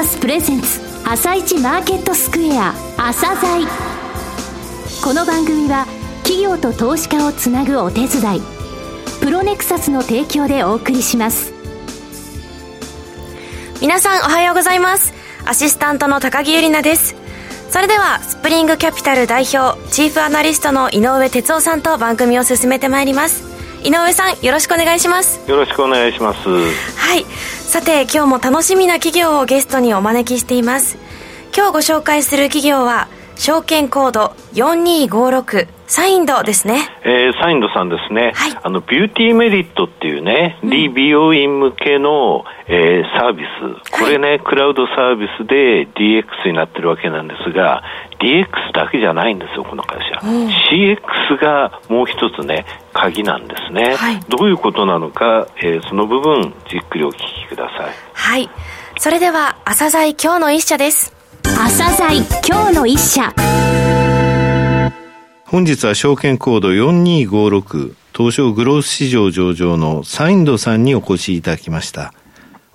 サスプレゼンツ朝一マーケットスクエア朝鮮この番組は企業と投資家をつなぐお手伝いプロネクサスの提供でお送りします。皆さんおはようございます。アシスタントの高木ゆりなです。それではスプリングキャピタル代表チーフアナリストの井上哲夫さんと番組を進めてまいります。井上さんよろしくお願いします。よろしくお願いします。はい。さて今日も楽しみな企業をゲストにお招きしています。今日ご紹介する企業は証券コード4256サインドですね。えー、サインドさんですね。はい、あの、ビューティーメリットっていうね、うん、美容院向けの、えー、サービス。これね、はい、クラウドサービスで DX になってるわけなんですが、DX だけじゃないんですよ、この会社。うん、CX がもう一つね、鍵なんですね。はい、どういうことなのか、えー、その部分、じっくりお聞きください。はい。それでは、朝鮮今日の一社です。朝鮮今日の一社。本日は証券コード4256東証グロース市場上場のサインドさんにお越しいただきました。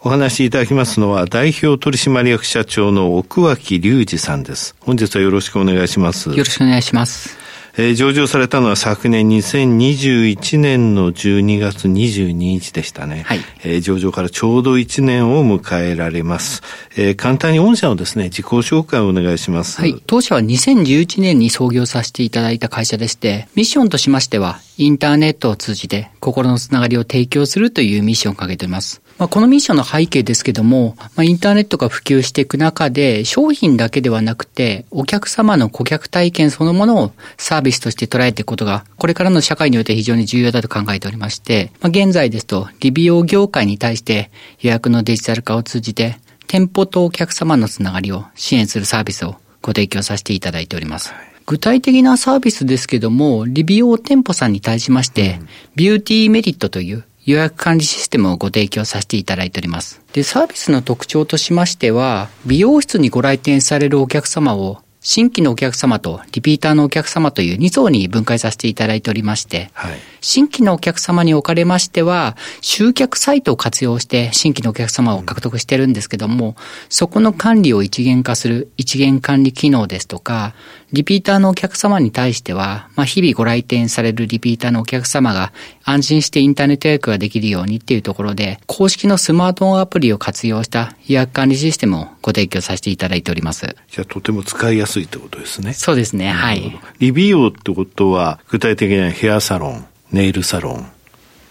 お話しいただきますのは代表取締役社長の奥脇隆二さんです。本日はよろしくお願いします。よろしくお願いします。えー、上場されたのは昨年2021年の12月22日でしたね。はい。えー、上場からちょうど1年を迎えられます。えー、簡単に御社のですね、自己紹介をお願いします。はい。当社は2011年に創業させていただいた会社でして、ミッションとしましては、インターネットを通じて心のつながりを提供するというミッションをかけています。まあ、このミッションの背景ですけども、まあ、インターネットが普及していく中で、商品だけではなくて、お客様の顧客体験そのものをサービスとして捉えていくことが、これからの社会において非常に重要だと考えておりまして、まあ、現在ですと、リビオ業界に対して予約のデジタル化を通じて、店舗とお客様のつながりを支援するサービスをご提供させていただいております。具体的なサービスですけども、リビオ店舗さんに対しまして、ビューティーメリットという予約管理システムをご提供させていただいております。で、サービスの特徴としましては、美容室にご来店されるお客様を新規のお客様とリピーターのお客様という2層に分解させていただいておりまして、はい、新規のお客様におかれましては、集客サイトを活用して新規のお客様を獲得してるんですけども、そこの管理を一元化する一元管理機能ですとか、リピーターのお客様に対しては、まあ、日々ご来店されるリピーターのお客様が安心してインターネット予約ができるようにっていうところで、公式のスマートフォンアプリを活用した予約管理システムをご提供させていただいております。じゃあ、とても使いやすいってことですね。そうですね、はい。理美容ってことは、具体的にはヘアサロン、ネイルサロン、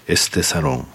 エステサロン、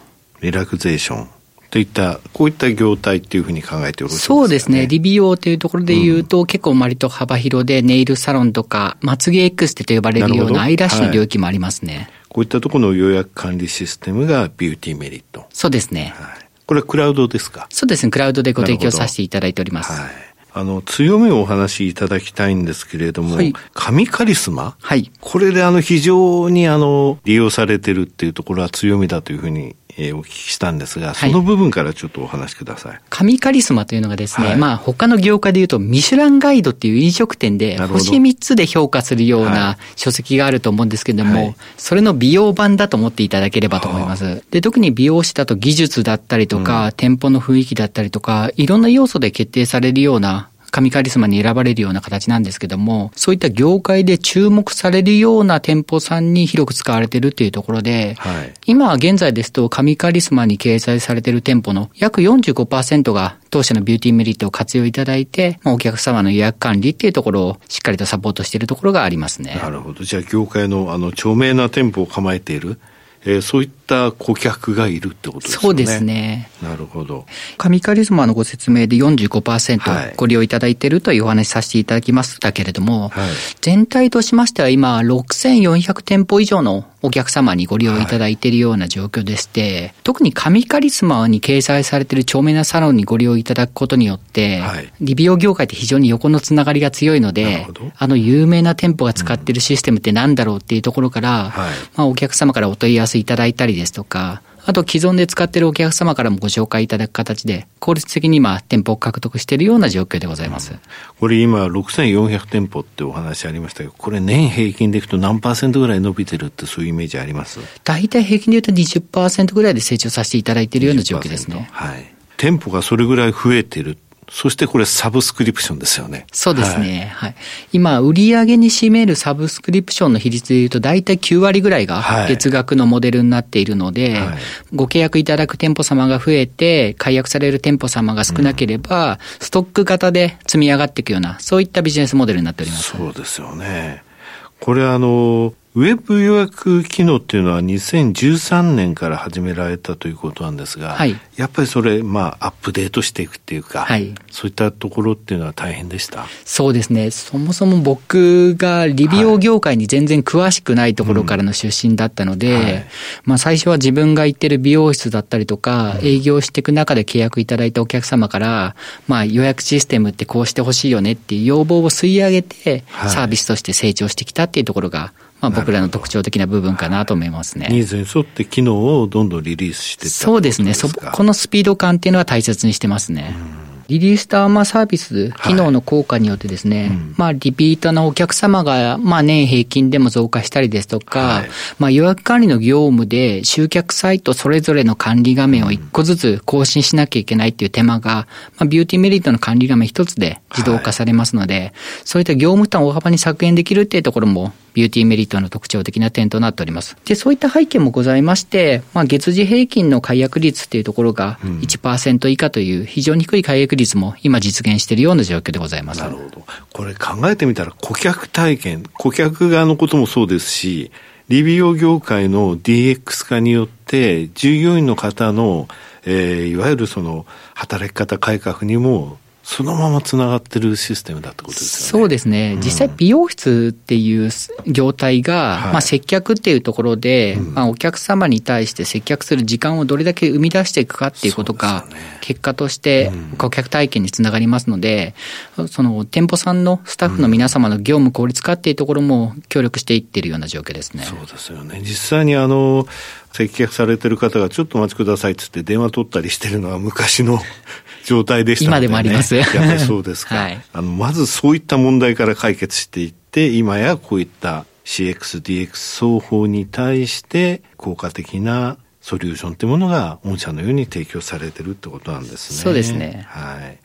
リラクゼーション、といった、こういった業態っていうふうに考えてよろしいですか、ね、そうですね。理美容というところで言うと、うん、結構割と幅広で、ネイルサロンとか、まつげエクステと呼ばれるようなアイラッシュの領域もありますね。はい、こういったところの予約管理システムがビューティーメリット。そうですね。はい、これはクラウドですか？そうですね。クラウドでご提供させていただいております。はい。あの、強みをお話しいただきたいんですけれども、はい、神カリスマ？はい。これであの、非常にあの、利用されてるっていうところは強みだというふうにえー、お聞きしたんですが、その部分からちょっとお話しください。神カリスマというのがですね、はい、まあ他の業界で言うとミシュランガイドっていう飲食店で星3つで評価するような書籍があると思うんですけれども、はい、それの美容版だと思っていただければと思います。で、特に美容師だと技術だったりとか、うん、店舗の雰囲気だったりとか、いろんな要素で決定されるような神カリスマに選ばれるような形なんですけども、そういった業界で注目されるような店舗さんに広く使われているっていうところで、はい、今現在ですと神カリスマに掲載されている店舗の約45%が当社のビューティーメリットを活用いただいて、まあ、お客様の予約管理っていうところをしっかりとサポートしているところがありますね。なるほど。じゃあ業界のあの著名な店舗を構えているえー、そういった顧客がいるってことですね。そうですね。なるほど。神カリスマのご説明で45%ご利用いただいているというお話しさせていただきましたけれども、はい、全体としましては今6400店舗以上のお客様にご利用いただいているような状況でして、はい、特に神カリスマに掲載されている著名なサロンにご利用いただくことによって、はい、リビオ業界って非常に横のつながりが強いので、あの有名な店舗が使っているシステムって何だろうっていうところから、うん、まあ、お客様からお問い合わせいただいたりですとか、あと既存で使っているお客様からもご紹介いただく形で、効率的に今店舗を獲得しているような状況でございます。うん、これ今6400店舗ってお話ありましたけど、これ年平均でいくと何パーセントぐらい伸びてるってそういうイメージあります？大体平均で言うと20%ぐらいで成長させていただいているような状況ですね。はい。店舗がそれぐらい増えてるそしてこれサブスクリプションですよね。そうですね。はい。はい、今、売上に占めるサブスクリプションの比率でいうと、大体9割ぐらいが月額のモデルになっているので、はい、ご契約いただく店舗様が増えて、解約される店舗様が少なければ、うん、ストック型で積み上がっていくような、そういったビジネスモデルになっております。そうですよね。これあの、ウェブ予約機能っていうのは2013年から始められたということなんですが、はい、やっぱりそれ、まあ、アップデートしていくっていうか、はい、そういったところっていうのは大変でした？そうですね。そもそも僕が理美容業界に全然詳しくないところからの出身だったので、はい、まあ、最初は自分が行ってる美容室だったりとか、営業していく中で契約いただいたお客様から、まあ、予約システムってこうしてほしいよねっていう要望を吸い上げて、サービスとして成長してきたっていうところが、まあ、僕らの特徴的な部分かなと思いますね。ニーズに沿って機能をどんどんリリースしていったそうですね。そ。このスピード感っていうのは大切にしてますね。うん。リリースターマサービス、機能の効果によってですね、はいうん、まあ、リピートのお客様が、まあ、年平均でも増加したりですとか、はい、まあ、予約管理の業務で、集客サイトそれぞれの管理画面を一個ずつ更新しなきゃいけないっていう手間が、まあ、ビューティーメリットの管理画面一つで自動化されますので、はい、そういった業務負担を大幅に削減できるっていうところも、ビューティーメリットの特徴的な点となっております。で、そういった背景もございまして、まあ、月次平均の解約率っていうところが1%以下という非常に低い解約率も今実現しているような状況でございます。なるほど。これ考えてみたら顧客体験、顧客側のこともそうですし、リビオ業界の DX 化によって、従業員の方の、えー、いわゆるその働き方改革にもそのままつながってるシステムだってことですよね。そうですね。実際美容室っていう業態が、はい、まあ接客っていうところで、うん、まあお客様に対して接客する時間をどれだけ生み出していくかっていうことが、結果として顧客体験につながりますので、うん、その店舗さんのスタッフの皆様の業務効率化っていうところも協力していってるような状況ですね。そうですよね。実際にあの、接客されてる方がちょっとお待ちくださいっつって電話取ったりしてるのは昔の状態でしたね、今でもあります。やっぱりそうですか。はい、あの、まずそういった問題から解決していって、今やこういった CX、DX 双方に対して効果的なソリューションというものが御社のように提供されてるってことなんですね。そうですね。はい。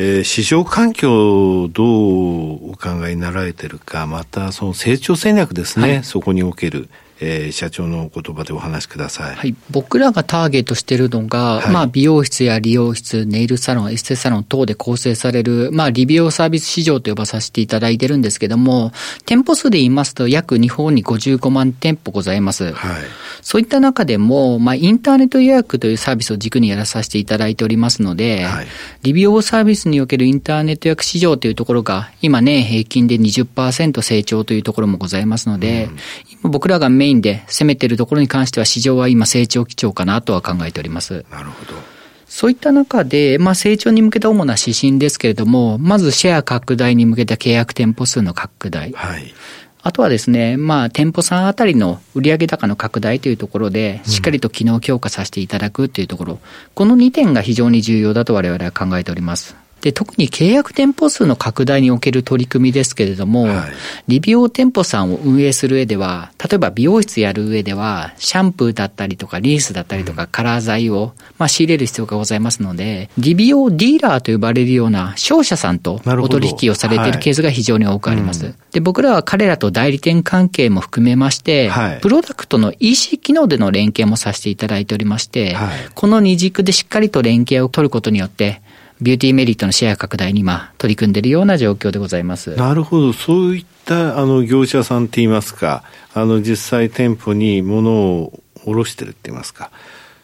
えー、市場環境をどうお考えになられてるか、またその成長戦略ですね、はい、そこにおける。えー、社長の言葉でお話しください。はい。僕らがターゲットしているのが、はい、まあ、美容室や理容室、ネイルサロン、エステサロン等で構成される、まあ、リ美容サービス市場と呼ばさせていただいてるんですけども、店舗数で言いますと、約日本に55万店舗ございます。はい。そういった中でも、まあ、インターネット予約というサービスを軸にやらさせていただいておりますので、はい、リ美容サービスにおけるインターネット予約市場というところが、今ね、平均で20%成長というところもございますので、うん、今僕らがメインで攻めているところに関しては市場は今成長基調かなとは考えております。なるほど。そういった中で、まあ成長に向けた主な指針ですけれども、まずシェア拡大に向けた契約店舗数の拡大。はい。あとはですね、まあ、店舗さんあたりの売上高の拡大というところで、しっかりと機能強化させていただくというところ、この2点が非常に重要だと我々は考えております。で、特に契約店舗数の拡大における取り組みですけれども、はい、理美容店舗さんを運営する上では、例えば美容室やる上では、シャンプーだったりとか、リースだったりとか、カラー剤を、まあ、仕入れる必要がございますので、理美容ディーラーと呼ばれるような商社さんとお取引をされているケースが非常に多くあります。はいうん、で、僕らは彼らと代理店関係も含めまして、はい、プロダクトの EC 機能での連携もさせていただいておりまして、この二軸でしっかりと連携を取ることによって、ビューティーメリットのシェア拡大に今取り組んでいるような状況でございます。なるほど。そういったあの業者さんって言いますか、あの実際店舗に物を卸してるって言いますか。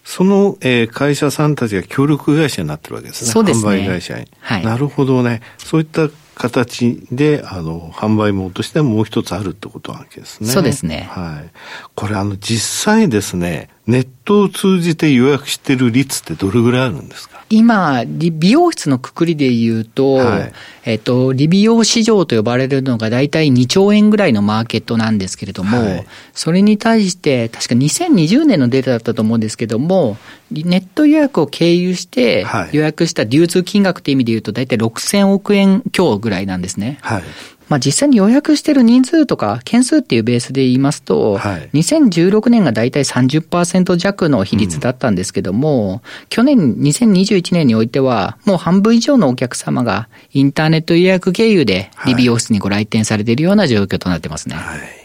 その、えー、会社さんたちが協力会社になってるわけですね。そうですね。販売会社に。はい。なるほどね。そういった形で、あの、販売網としてもう一つあるってことなわけですね。そうですね。はい。これ、あの、実際ですね、ネットを通じて予約してる率ってどれぐらいあるんですか？今、美容室のくくりで言うと、はい、えっと、理美容市場と呼ばれるのが大体2兆円ぐらいのマーケットなんですけれども、はい、それに対して、確か2020年のデータだったと思うんですけども、ネット予約を経由して予約した流通金額という意味で言うと大体6000億円強ぐらいなんですね。はい、まあ実際に予約してる人数とか件数っていうベースで言いますと、はい、2016年がだいたい30%弱の比率だったんですけども、うん、去年2021年においては、もう半分以上のお客様がインターネット予約経由でリビオフィスにご来店されているような状況となってますね。はい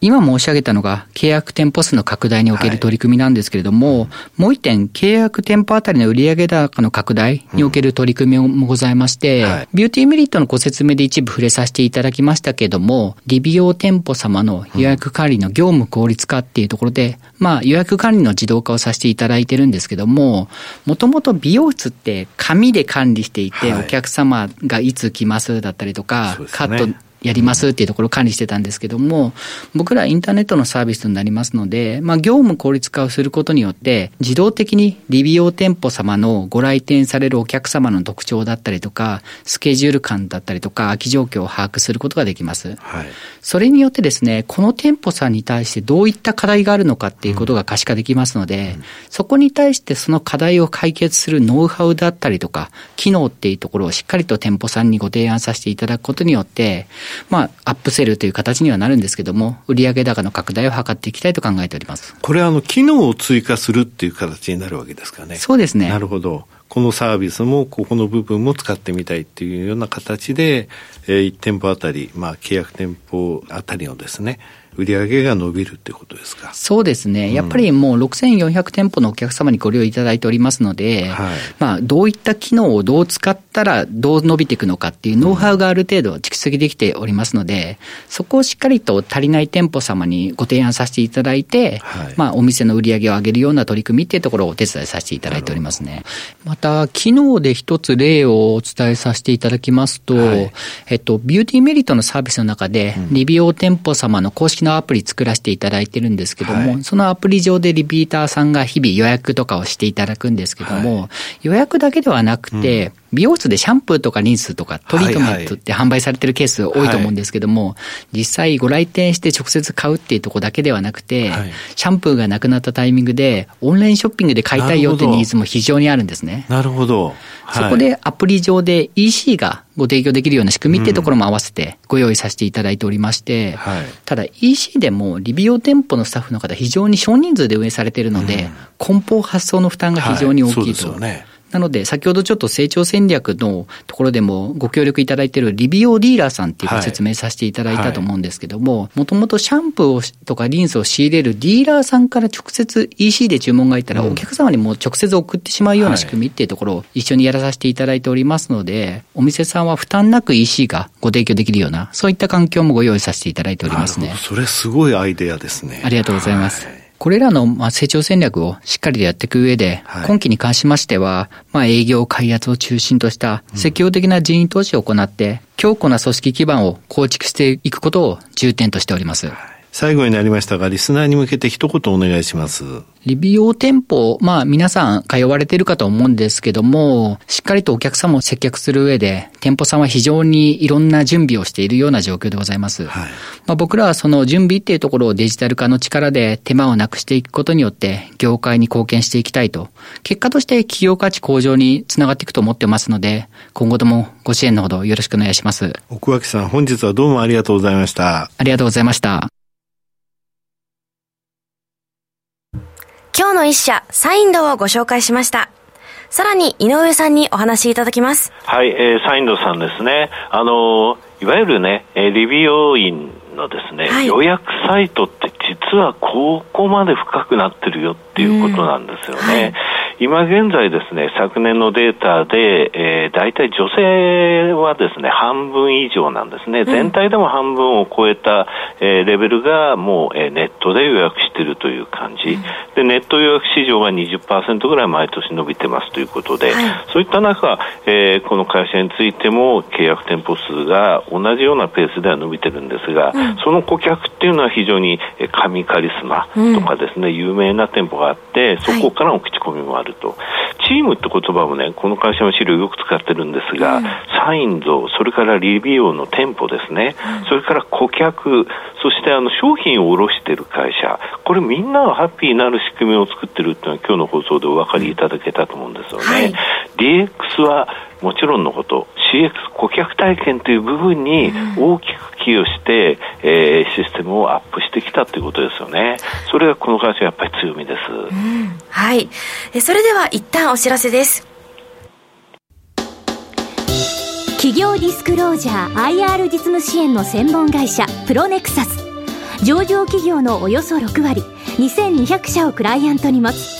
今申し上げたのが契約店舗数の拡大における取り組みなんですけれども、はい、もう一点、契約店舗あたりの売上高の拡大における取り組みもございまして、うんはい、ビューティーメリットのご説明で一部触れさせていただきましたけれども、利美容店舗様の予約管理の業務効率化っていうところで、まあ予約管理の自動化をさせていただいてるんですけども、もともと美容室って紙で管理していて、お客様がいつ来ますだったりとか、カットやりますっていうところを管理してたんですけども、僕らインターネットのサービスになりますので、まあ業務効率化をすることによって、自動的にリビオ店舗様のご来店されるお客様の特徴だったりとか、スケジュール感だったりとか、空き状況を把握することができます。はい、それによってですね、この店舗さんに対してどういった課題があるのかっていうことが可視化できますので、うん、そこに対してその課題を解決するノウハウだったりとか、機能っていうところをしっかりと店舗さんにご提案させていただくことによって、まあ、アップセルという形にはなるんですけども、売上高の拡大を図っていきたいと考えております。これは、あの、機能を追加するっていう形になるわけですかね。そうですね。なるほど。このサービスも、ここの部分も使ってみたいっていうような形で、えー、1店舗あたり、まあ、契約店舗あたりのですね、売り上げが伸びるってことですか？そうですね、やっぱりもう6400店舗のお客様にご利用いただいておりますので、はい、まあ、どういった機能をどう使ったらどう伸びていくのかっていうノウハウがある程度蓄積できておりますので、そこをしっかりと足りない店舗様にご提案させていただいて、はい、まあ、お店の売り上げを上げるような取り組みっていうところをお手伝いさせていただいておりますね。また、機能で一つ例をお伝えさせていただきますと、はい、えっと、ビューティーメリットのサービスの中で、理美容店舗様の公式のアプリ作らせていただいてるんですけども、はい、そのアプリ上でリピーターさんが日々予約とかをしていただくんですけども、はい、予約だけではなくて、うん美容室でシャンプーとかリンスとかトリートメントって販売されてるケース多いと思うんですけども、はい、実際ご来店して直接買うっていうとこだけではなくて、はい、シャンプーがなくなったタイミングでオンラインショッピングで買いたいよってニーズも非常にあるんですね。なるほど。そこでアプリ上で EC がご提供できるような仕組みっていうところも合わせてご用意させていただいておりまして、はい、ただ EC でもリビオ店舗のスタッフの方非常に少人数で運営されているので、うん、梱包発送の負担が非常に大きいと。はい。ね、なので、先ほどちょっと成長戦略のところでもご協力いただいているリビオディーラーさんっていうご説明させていただいたと思うんですけども、もともとシャンプーをとかリンスを仕入れるディーラーさんから直接 EC で注文がいったら、お客様にも直接送ってしまうような仕組みっていうところを一緒にやらさせていただいておりますので、お店さんは負担なく EC がご提供できるような、そういった環境もご用意させていただいておりますね。それすごいアイデアですね。ありがとうございます。はいこれらのま成長戦略をしっかりとやっていく上で、今期に関しましては、まあ営業開発を中心とした積極的な人員投資を行って、強固な組織基盤を構築していくことを重点としております。最後になりましたが、リスナーに向けて一言お願いします。リビオ店舗、まあ皆さん通われているかと思うんですけども、しっかりとお客様を接客する上で、店舗さんは非常にいろんな準備をしているような状況でございます。はい、まあ、僕らはその準備っていうところをデジタル化の力で手間をなくしていくことによって、業界に貢献していきたいと。結果として企業価値向上につながっていくと思ってますので、今後ともご支援のほどよろしくお願いします。奥脇さん、本日はどうもありがとうございました。ありがとうございました。の一社、サインドをご紹介しました。さらに、井上さんにお話しいただきます。はい、えー、サインドさんですね。あのいわゆるね、リビオ員のですね、はい、予約サイトって実はここまで深くなってるよっていうことなんですよね。はい今現在ですね、昨年のデータで、えー、大体女性はですね、半分以上なんですね。全体でも半分を超えた、えー、レベルがもう、えー、ネットで予約しているという感じ。で、ネット予約市場が20%ぐらい毎年伸びてますということで、はい、そういった中、えー、この会社についても契約店舗数が同じようなペースでは伸びてるんですが、うん、その顧客っていうのは非常に神カリスマとかですね、うん、有名な店舗があって、そこからの口コミもあると。チームって言葉もね、この会社の資料よく使ってるんですが、うん、サインド、それからリビオの店舗ですね、うん、それから顧客、そしてあの商品を卸している会社、これみんながハッピーになる仕組みを作ってるっていうのは今日の放送でお分かりいただけたと思うんですよね。はい、DX はもちろんのこと CX 顧客体験という部分に大きく寄与して、うん、えー、システムをアップしてきたということですよね。それがこの会社やっぱり強みです、うん、はい。それでは一旦お知らせです。企業ディスクロージャー IR 実務支援の専門会社プロネクサス。上場企業のおよそ6割2200社をクライアントに持つ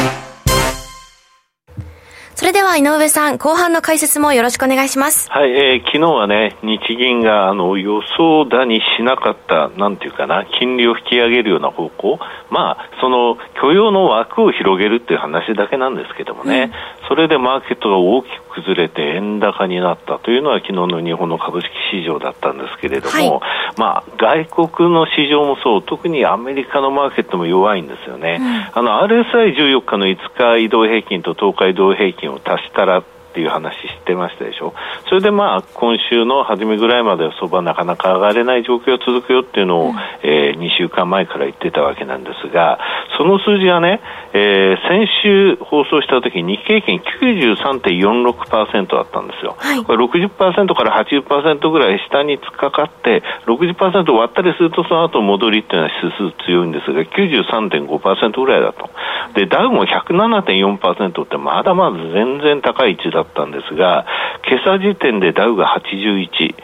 れでは井上さん、後半の解説もよろしくお願いします。はい、えー、昨日はね、日銀があの予想だにしなかった、なんていうかな、金利を引き上げるような方向、まあ、その許容の枠を広げるっていう話だけなんですけどもね、うん、それでマーケットが大きく崩れて円高になったというのは昨日の日本の株式市場だったんですけれども、はい、まあ、外国の市場もそう、特にアメリカのマーケットも弱いんですよね。うん、あの、RSI14 日の5日移動平均と10日移動平均を足したらっていう話知ってましたでしょ。それでまあ今週の初めぐらいまでは相場なかなか上がれない状況が続くよっていうのを、うん、えー、2週間前から言ってたわけなんですがその数字はね、えー、先週放送した時日経平均93.46%だったんですよ、はい、これ60%から80%ぐらい下に突っかかって60%割ったりするとその後戻りっていうのは指数強いんですが93.5%ぐらいだと。でダウも107.4%ってまだまだ全然高い位置だったんですが今朝時点でダウが81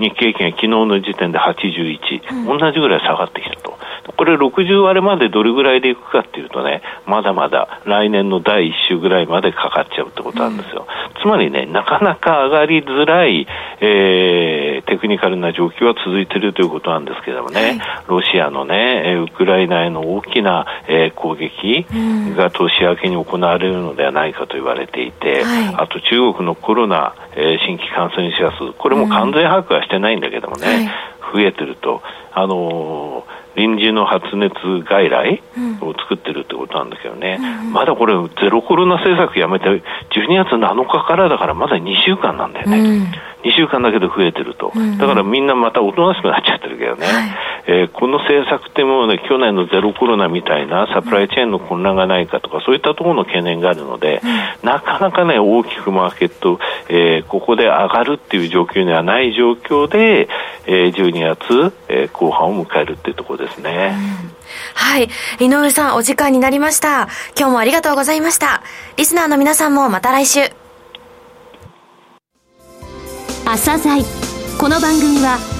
日経平均は昨日の時点で81、うん、同じぐらい下がってきたと。これ60割れまでどれぐらいでいくかっていうとね、まだまだ来年の第1週ぐらいまでかかっちゃうってことなんですよ。うん、つまりね、なかなか上がりづらい、えー、テクニカルな状況は続いているということなんですけどもね、はい、ロシアのね、ウクライナへの大きな、えー、攻撃が年明けに行われるのではないかと言われていて、はい、あと中国のコロナ、えー、新規感染者数、これも完全把握はしてないんだけどもね、はい増えてると、あのー臨時の発熱外来を作ってるってことなんだけどね、うん、まだこれ、ゼロコロナ政策やめて、12月7日からだから、まだ2週間なんだよね、うん、2週間だけで増えてると、だからみんなまたおとなしくなっちゃってるけどね、はい、えー、この政策ってもうね、去年のゼロコロナみたいなサプライチェーンの混乱がないかとか、そういったところの懸念があるので、うん、なかなかね、大きくマーケット、えー、ここで上がるっていう状況にはない状況で、えー、12月、えー、後半を迎えるっていうところですね。はい。井上さん、お時間になりました。今日もありがとうございました。リスナーの皆さんもまた来週。朝鮮この番組は